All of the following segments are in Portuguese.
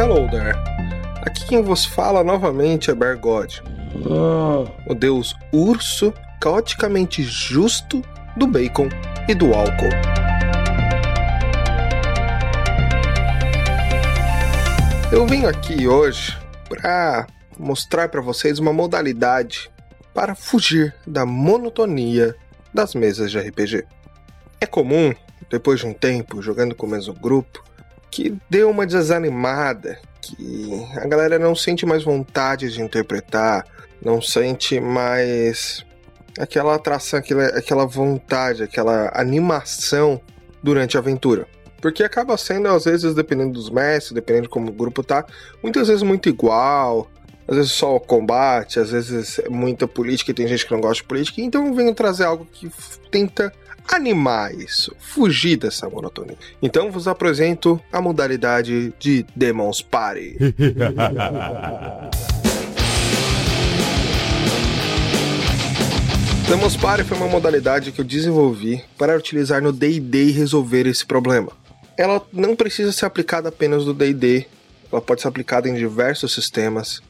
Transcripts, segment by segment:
Hello there. Aqui quem vos fala novamente é Bear God, o deus urso caoticamente justo do bacon e do álcool. Eu venho aqui hoje para mostrar para vocês uma modalidade para fugir da monotonia das mesas de RPG. É comum, depois de um tempo jogando com o mesmo grupo, que deu uma desanimada, que a galera não sente mais vontade de interpretar, não sente mais aquela atração, aquela, aquela vontade, aquela animação durante a aventura. Porque acaba sendo, às vezes, dependendo dos mestres, dependendo de como o grupo tá, muitas vezes muito igual, às vezes só o combate, às vezes muita política e tem gente que não gosta de política, então eu venho trazer algo que tenta animar isso, fugir dessa monotonia. Então vos apresento a modalidade de Demons Party. Demons Party foi uma modalidade que eu desenvolvi para utilizar no D&D e resolver esse problema. Ela não precisa ser aplicada apenas no D&D, ela pode ser aplicada em diversos sistemas,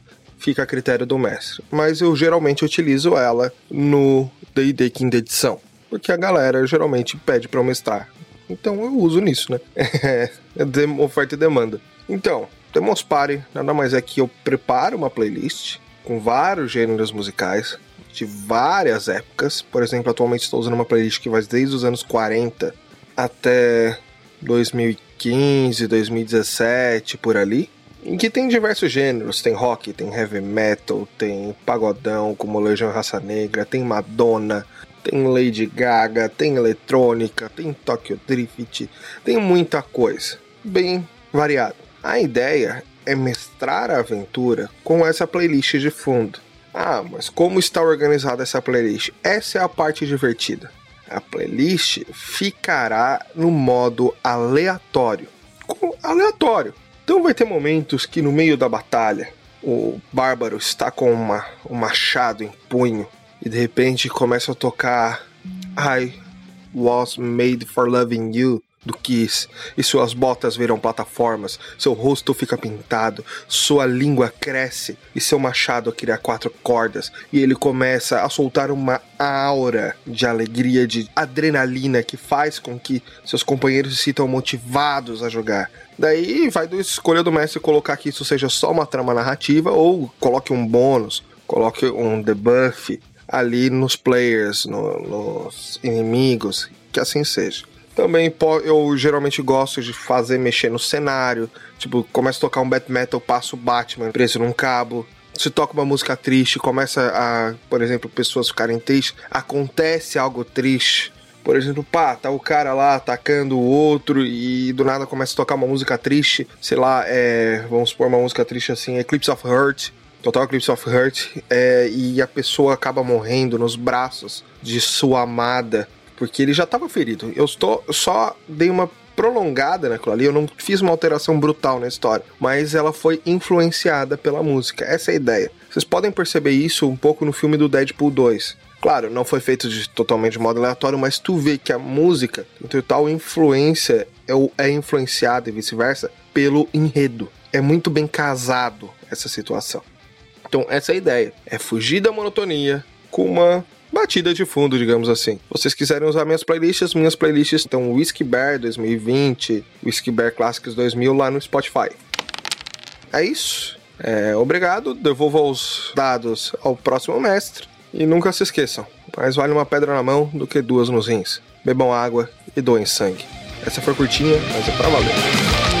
fica a critério do mestre. Mas eu geralmente utilizo ela no D&D quinta edição porque a galera geralmente pede para eu mestrar. Então eu uso nisso, né? É oferta e demanda. Então, Demos Party nada mais é que eu preparo uma playlist com vários gêneros musicais de várias épocas. Por exemplo, atualmente estou usando uma playlist que vai desde os anos 40 até 2015, 2017, por ali. Em que tem diversos gêneros, tem rock, tem heavy metal, tem pagodão como Legião Raça Negra, tem Madonna, tem Lady Gaga, tem eletrônica, tem Tokyo Drift, tem muita coisa, bem variado. A ideia é mestrar a aventura com essa playlist de fundo. Ah, mas como está organizada essa playlist? Essa é a parte divertida. A playlist ficará no modo aleatório. Aleatório. Então vai ter momentos que no meio da batalha o bárbaro está com uma, um machado em punho e de repente começa a tocar I was made for loving you do Kiss, e suas botas viram plataformas, seu rosto fica pintado, sua língua cresce e seu machado cria quatro cordas, e ele começa a soltar uma aura de alegria, de adrenalina que faz com que seus companheiros se sintam motivados a jogar. Daí vai do escolha do mestre colocar que isso seja só uma trama narrativa ou coloque um bônus, coloque um debuff, ali nos players, no, nos inimigos, que assim seja. Também eu geralmente gosto de fazer mexer no cenário, tipo, começa a tocar um Bat Metal, passo o Batman preso num cabo. Se toca uma música triste, começa a, por exemplo, pessoas ficarem tristes, acontece algo triste. Por exemplo, pá, tá o cara lá atacando o outro e do nada começa a tocar uma música triste, sei lá, é, vamos supor uma música triste assim, Eclipse of Hurt, Total Eclipse of Heart, é, e a pessoa acaba morrendo nos braços de sua amada, porque ele já estava ferido. Eu estou, só dei uma prolongada naquilo ali, eu não fiz uma alteração brutal na história, mas ela foi influenciada pela música. Essa é a ideia. Vocês podem perceber isso um pouco no filme do Deadpool 2. Claro, não foi feito de, totalmente de modo aleatório, mas tu vê que a música, em total influência, é, é influenciada e vice-versa pelo enredo. É muito bem casado essa situação. Então, essa é a ideia. É fugir da monotonia com uma batida de fundo, digamos assim. Se vocês quiserem usar minhas playlists, minhas playlists estão Whiskey Bear 2020, Whiskey Bear Classics 2000 lá no Spotify. É isso. É, obrigado. Devolvo os dados ao próximo mestre. E nunca se esqueçam: mais vale uma pedra na mão do que duas nos rins. Bebam água e doem sangue. Essa foi curtinha, mas é pra valer.